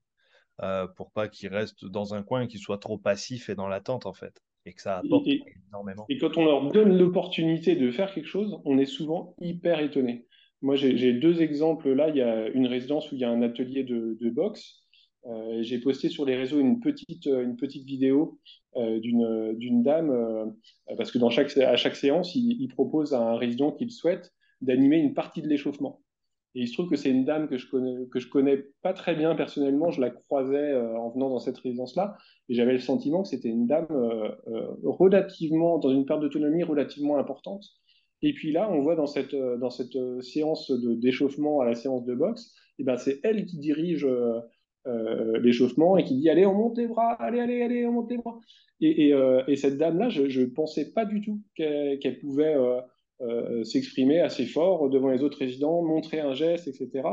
euh, pour pas qu'ils restent dans un coin et qu'ils soient trop passifs et dans l'attente, en fait. Et que ça apporte énormément. Et quand on leur donne l'opportunité de faire quelque chose, on est souvent hyper étonné. Moi, j'ai deux exemples là. Il y a une résidence où il y a un atelier de, de boxe. Euh, j'ai posté sur les réseaux une petite, une petite vidéo euh, d'une dame, euh, parce que dans chaque, à chaque séance, il, il propose à un résident qu'il souhaite d'animer une partie de l'échauffement. Et il se trouve que c'est une dame que je connais, que je connais pas très bien personnellement. Je la croisais euh, en venant dans cette résidence-là, et j'avais le sentiment que c'était une dame euh, euh, relativement dans une perte d'autonomie relativement importante. Et puis là, on voit dans cette dans cette séance d'échauffement à la séance de boxe, et eh ben c'est elle qui dirige l'échauffement et qui dit allez on monte les bras, allez allez allez on monte les bras. Et, et, et cette dame-là, je ne pensais pas du tout qu'elle pouvait euh, s'exprimer assez fort devant les autres résidents, montrer un geste, etc.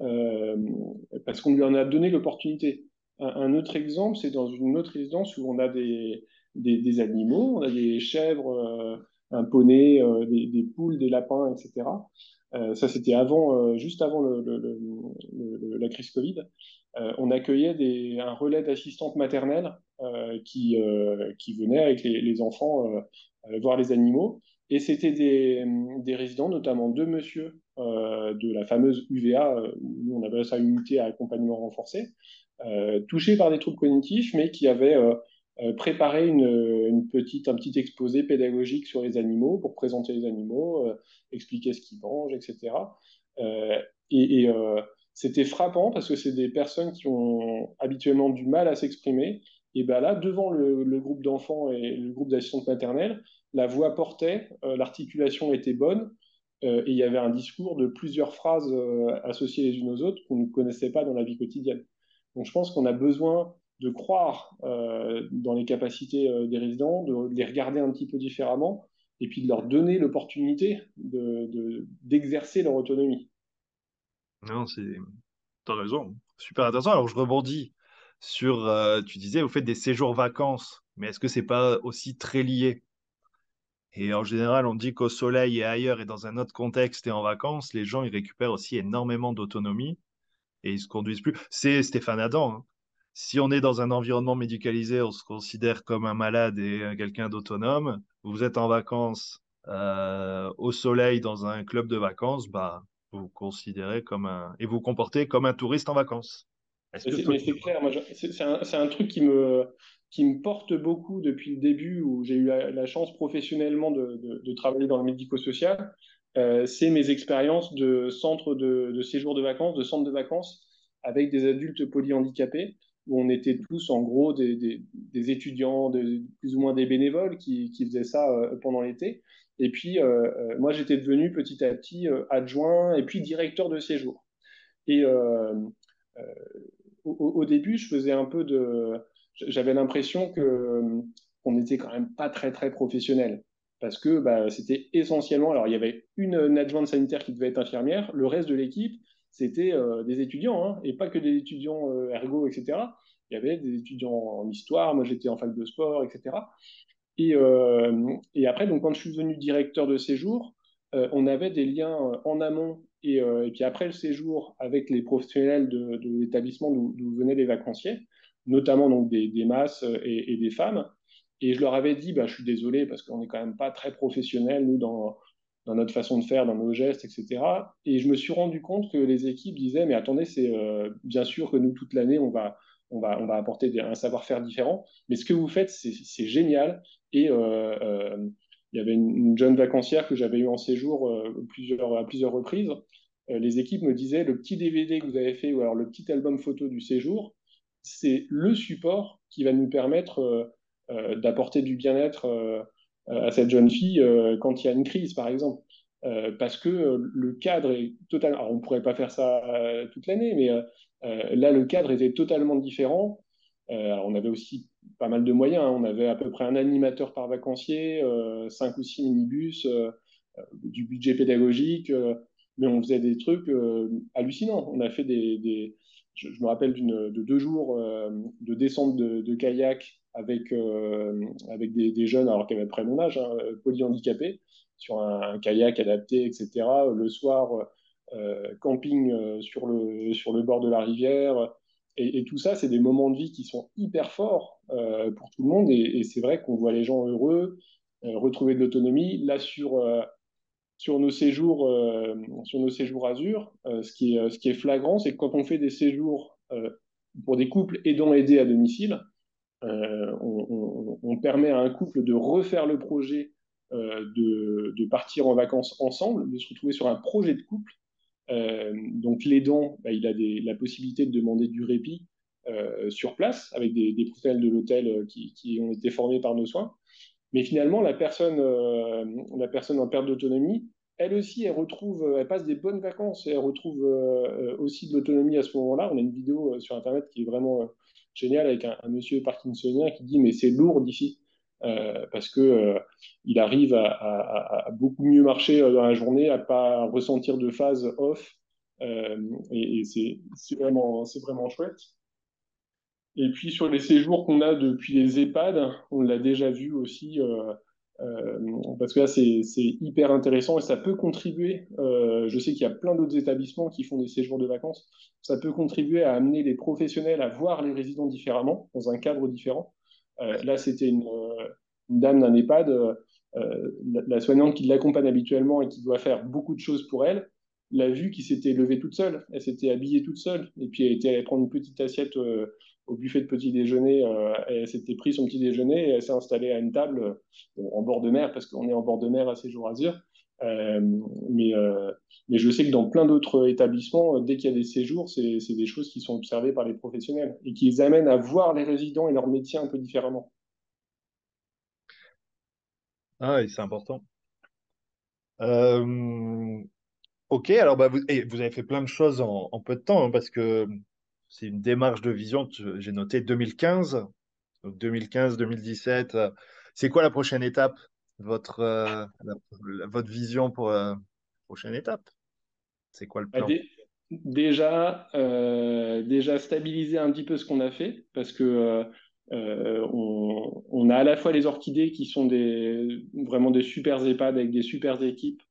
Euh, parce qu'on lui en a donné l'opportunité. Un, autre exemple, c'est dans une autre résidence où on a des, animaux, on a des chèvres, euh, un poney, des, poules, des lapins, etc. ça, c'était avant, juste avant la crise Covid. on accueillait un relais d'assistantes maternelles qui, qui venaient avec les, les enfants voir les animaux. Et c'était des, résidents, notamment deux monsieur euh, de la fameuse UVA, euh, nous on appelle ça unité à accompagnement renforcé, euh, touchés par des troubles cognitifs, mais qui avaient préparé une, petite, un petit exposé pédagogique sur les animaux pour présenter les animaux, expliquer ce qu'ils mangent, etc. et, c'était frappant parce que c'est des personnes qui ont habituellement du mal à s'exprimer. Et ben là, devant le, le groupe d'enfants et le groupe d'assistantes maternelles, la voix portait, euh, l'articulation était bonne, euh, et il y avait un discours de plusieurs phrases euh, associées les unes aux autres qu'on ne connaissait pas dans la vie quotidienne. Donc je pense qu'on a besoin de croire dans les capacités des résidents, de les regarder un petit peu différemment, et puis de leur donner l'opportunité d'exercer leur autonomie. Non, c'est. as raison. Super intéressant. Alors, je rebondis sur. tu disais, vous faites des séjours vacances, mais est-ce que c'est pas aussi très lié? Et en général, on dit qu'au soleil et ailleurs et dans un autre contexte et en vacances, les gens ils récupèrent aussi énormément d'autonomie et ils se conduisent plus. C'est Stéphane Adam. Hein. Si on est dans un environnement médicalisé, on se considère comme un malade et euh, quelqu'un d'autonome. Vous êtes en vacances euh, au soleil dans un club de vacances, bah vous vous considérez comme un et vous, vous comportez comme un touriste en vacances. C'est clair, c'est un, truc qui me, qui me porte beaucoup depuis le début où j'ai eu la, chance professionnellement de, travailler dans le médico-social. Euh, c'est mes expériences de centre de, de, séjour de vacances, de centre de vacances avec des adultes polyhandicapés où on était tous en gros des, étudiants, plus ou moins des bénévoles qui, faisaient ça euh, pendant l'été. Et puis, euh, moi, j'étais devenu petit à petit adjoint et puis directeur de séjour. Et au, début, je faisais un peu de. J'avais l'impression que qu'on n'était quand même pas très très professionnel parce que bah, c'était essentiellement. Alors, il y avait une, adjointe sanitaire qui devait être infirmière, le reste de l'équipe c'était euh, des étudiants hein, et pas que des étudiants euh, ergo, etc. Il y avait des étudiants en histoire, moi j'étais en fac de sport, etc. Et, euh, après, donc quand je suis devenu directeur de séjour, on avait des liens en amont et, puis après le séjour avec les professionnels de l'établissement d'où venaient les vacanciers, notamment donc des, des masses et, et, des femmes. Et je leur avais dit, bah, je suis désolé parce qu'on n'est quand même pas très professionnels, nous, dans, dans, notre façon de faire, dans nos gestes, etc. Et je me suis rendu compte que les équipes disaient, mais attendez, c'est euh, bien sûr que nous, toute l'année, on va, on, va, on va apporter un savoir-faire différent, mais ce que vous faites, c'est génial. Et euh, euh, il y avait une, une, jeune vacancière que j'avais eu en séjour euh, plusieurs, à plusieurs reprises euh, les équipes me disaient le petit DVD que vous avez fait ou alors le petit album photo du séjour, c'est le support qui va nous permettre euh, euh d'apporter du bien-être euh, à cette jeune fille quand il y a une crise, par exemple. parce que le cadre est totalement. Alors, on ne pourrait pas faire ça toute l'année, mais là, le cadre était totalement différent. on avait aussi pas mal de moyens. Hein. On avait à peu près un animateur par vacancier, cinq ou six minibus, du budget pédagogique mais on faisait des trucs hallucinants. On a fait des, je, me rappelle de deux jours de descente de, kayak avec, avec des, jeunes, alors qu'ils avaient près mon âge, hein, polyhandicapés, sur un, kayak adapté, etc. Le soir, camping sur, le, sur le bord de la rivière. Et, tout ça, c'est des moments de vie qui sont hyper forts pour tout le monde. Et, c'est vrai qu'on voit les gens heureux, retrouver de l'autonomie. Là, sur sur nos séjours, euh, sur nos séjours Azure, euh, ce, qui est, flagrant, c'est que quand on fait des séjours euh, pour des couples aidant aider à domicile, on, permet à un couple de refaire le projet, de, partir en vacances ensemble, de se retrouver sur un projet de couple. donc l'aidant, bah, il a la possibilité de demander du répit sur place avec des, des professionnels de l'hôtel qui, qui, ont été formés par nos soins. Mais finalement, la personne, euh, la personne en perte d'autonomie, elle aussi, elle retrouve, euh, elle passe des bonnes vacances et elle retrouve euh, aussi de l'autonomie à ce moment-là. On a une vidéo sur Internet qui est vraiment géniale avec un, monsieur parkinsonien qui dit mais c'est lourd d'ici parce que il arrive à, beaucoup mieux marcher dans la journée, à pas ressentir de phase off. et, c'est vraiment, c'est vraiment chouette. Et puis sur les séjours qu'on a depuis les EHPAD, on l'a déjà vu aussi, euh, euh, parce que là c'est hyper intéressant et ça peut contribuer, euh, je sais qu'il y a plein d'autres établissements qui font des séjours de vacances, ça peut contribuer à amener les professionnels à voir les résidents différemment, dans un cadre différent. là c'était une, dame d'un EHPAD, la, la, soignante qui l'accompagne habituellement et qui doit faire beaucoup de choses pour elle, l'a vue qui s'était levée toute seule, elle s'était habillée toute seule, et puis elle était allée prendre une petite assiette au buffet de petit déjeuner, euh, elle s'était pris son petit déjeuner et elle s'est installée à une table euh, en bord de mer, parce qu'on est en bord de mer à ces jours Azur. Euh, mais, mais je sais que dans plein d'autres établissements, dès qu'il y a des séjours, c'est des choses qui sont observées par les professionnels et qui les amènent à voir les résidents et leur métier un peu différemment. Ah oui, c'est important. Ok, alors bah, vous, vous, avez fait plein de choses en, peu de temps, hein, parce que c'est une démarche de vision. J'ai noté 2015, 2015-2017. C'est quoi la prochaine étape? Votre, euh, votre vision pour la euh, prochaine étape? C'est quoi le plan? déjà, euh, déjà stabiliser un petit peu ce qu'on a fait parce que on, on, a à la fois les orchidées qui sont des, vraiment des super EHPAD avec des super équipes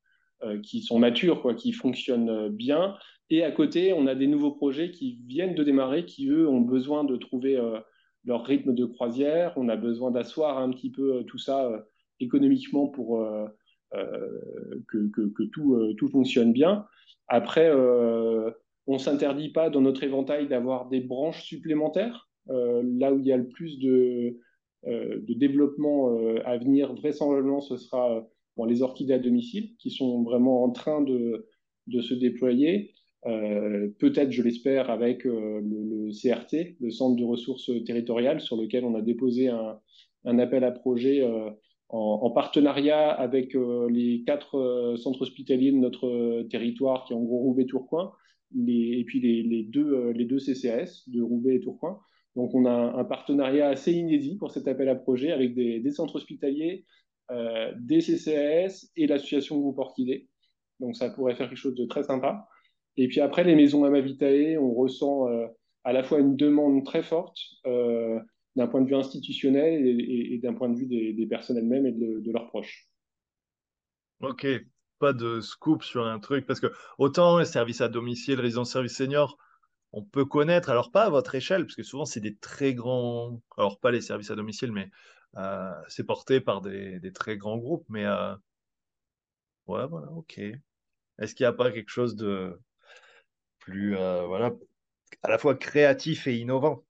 qui sont matures, quoi, qui fonctionnent bien, et à côté, on a des nouveaux projets qui viennent de démarrer, qui eux ont besoin de trouver euh, leur rythme de croisière. On a besoin d'asseoir un petit peu euh, tout ça euh, économiquement pour que, tout, fonctionne bien. Après, on ne s'interdit pas dans notre éventail d'avoir des branches supplémentaires. là où il y a le plus de, développement à venir, vraisemblablement, ce sera les orchidées à domicile, qui sont vraiment en train de se déployer. Euh, peut-être, je l'espère, avec euh, le, CRT, le Centre de ressources territoriales, sur lequel on a déposé un, appel à projet euh, en, partenariat avec les quatre centres hospitaliers de notre territoire, qui est en gros Roubaix-Tourcoing, et puis les, deux, les CCAS de Roubaix et Tourcoing. Donc on a un, partenariat assez inédit pour cet appel à projet avec des, centres hospitaliers, des CCAS et l'association Groupe Orchidée. Donc ça pourrait faire quelque chose de très sympa. Et puis après, les maisons Amavitae, on ressent euh, à la fois une demande très forte euh, d'un point de vue institutionnel et, d'un point de vue des, personnes elles-mêmes et de, leurs proches. Ok, pas de scoop sur un truc, parce que autant les services à domicile, résidence service senior, on peut connaître, alors pas à votre échelle, parce que souvent c'est des très grands, alors pas les services à domicile, mais euh, c'est porté par des, très grands groupes, mais ouais, voilà, ok. Est-ce qu'il n'y a pas quelque chose de, plus euh, voilà, à la fois créatif et innovant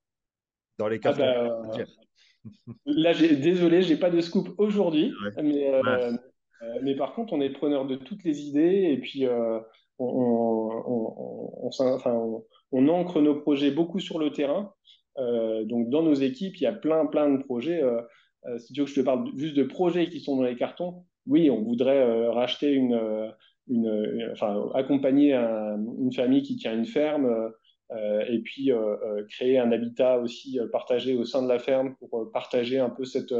dans les cas. Ah bah, là, désolé, j'ai pas de scoop aujourd'hui, mais, euh, euh, mais par contre, on est preneur de toutes les idées et puis on, on, on, on, ancre nos projets beaucoup sur le terrain. donc, dans nos équipes, il y a plein, plein de projets. si tu veux que je te parle juste de projets qui sont dans les cartons, oui, on voudrait racheter une, une, enfin, accompagner une famille qui tient une ferme euh, et puis euh, euh, créer un habitat aussi partagé au sein de la ferme pour partager un peu cette,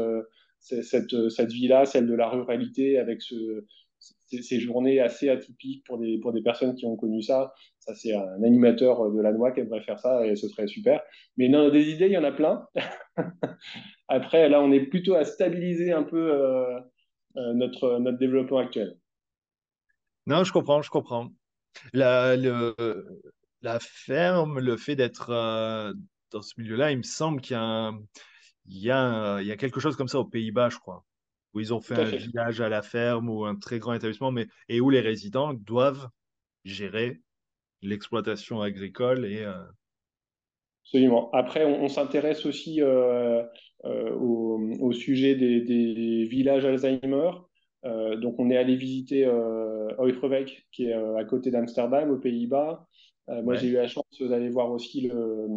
cette, cette vie-là, celle de la ruralité, avec ce, ces journées assez atypiques pour des, pour des personnes qui ont connu ça. Ça, c'est un animateur de la noix qui aimerait faire ça et ce serait super. Mais non, des idées, il y en a plein. Après, là, on est plutôt à stabiliser un peu euh, euh, notre, notre développement actuel. Non, je comprends, je comprends. La, le, la ferme, le fait d'être euh, dans ce milieu-là, il me semble qu'il y a, il y, a, il y a quelque chose comme ça aux Pays-Bas, je crois où ils ont fait un village à la ferme ou un très grand établissement, mais, et où les résidents doivent gérer l'exploitation agricole et. Euh, Absolument. Après, on, s'intéresse aussi euh, euh, au, sujet des, villages Alzheimer. Donc, on est allé visiter euh, qui est à côté d'Amsterdam, aux Pays-Bas. moi, j'ai eu la chance d'aller voir aussi le,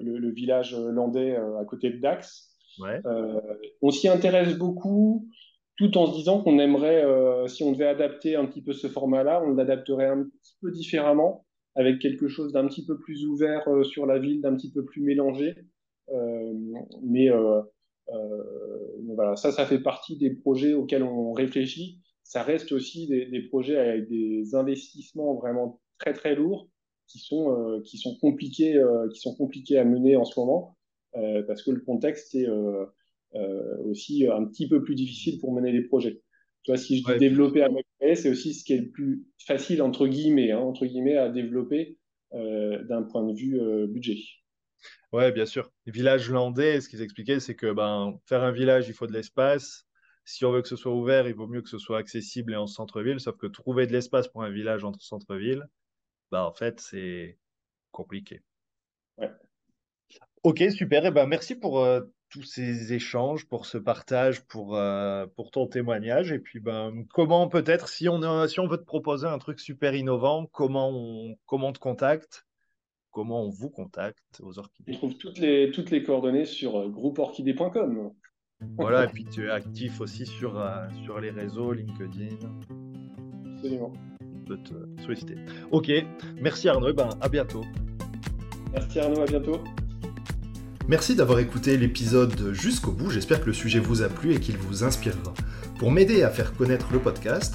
le village landais à côté de Dax. Euh, on s'y intéresse beaucoup, tout en se disant qu'on aimerait, euh, si on devait adapter un petit peu ce format-là, on l'adapterait un petit peu différemment, avec quelque chose d'un petit peu plus ouvert euh, sur la ville, d'un petit peu plus mélangé. mais voilà, ça, ça fait partie des projets auxquels on réfléchit. Ça reste aussi des, des projets avec des investissements vraiment très très lourds qui sont qui sont compliqués qui sont compliqués à mener en ce moment. Euh, parce que le contexte est euh, euh, aussi un petit peu plus difficile pour mener des projets. Tu vois, si je dis développer à créer, c'est aussi ce qui est le plus facile, entre guillemets, hein, entre guillemets à développer d'un point de vue budget. Ouais, bien sûr. Les villages landais, ce qu'ils expliquaient, c'est que ben, faire un village, il faut de l'espace. Si on veut que ce soit ouvert, il vaut mieux que ce soit accessible et en centre-ville. Sauf que trouver de l'espace pour un village entre centre-ville, ben, en fait, c'est compliqué. Ouais. Ok, super. Et eh ben, merci pour euh, tous ces échanges, pour ce partage, pour, euh, pour ton témoignage. Et puis, ben, comment peut-être, si on, si on veut te proposer un truc super innovant, comment on, comment te contacte? Comment on vous contacte aux orchidées On trouve toutes les, toutes les coordonnées sur euh, groupeorchidée.com. Voilà, et puis tu es actif aussi sur, sur les réseaux, LinkedIn. Absolument. On peut te solliciter. Ok, merci Arnaud, ben, à bientôt. Merci Arnaud, à bientôt. Merci d'avoir écouté l'épisode jusqu'au bout, j'espère que le sujet vous a plu et qu'il vous inspirera. Pour m'aider à faire connaître le podcast,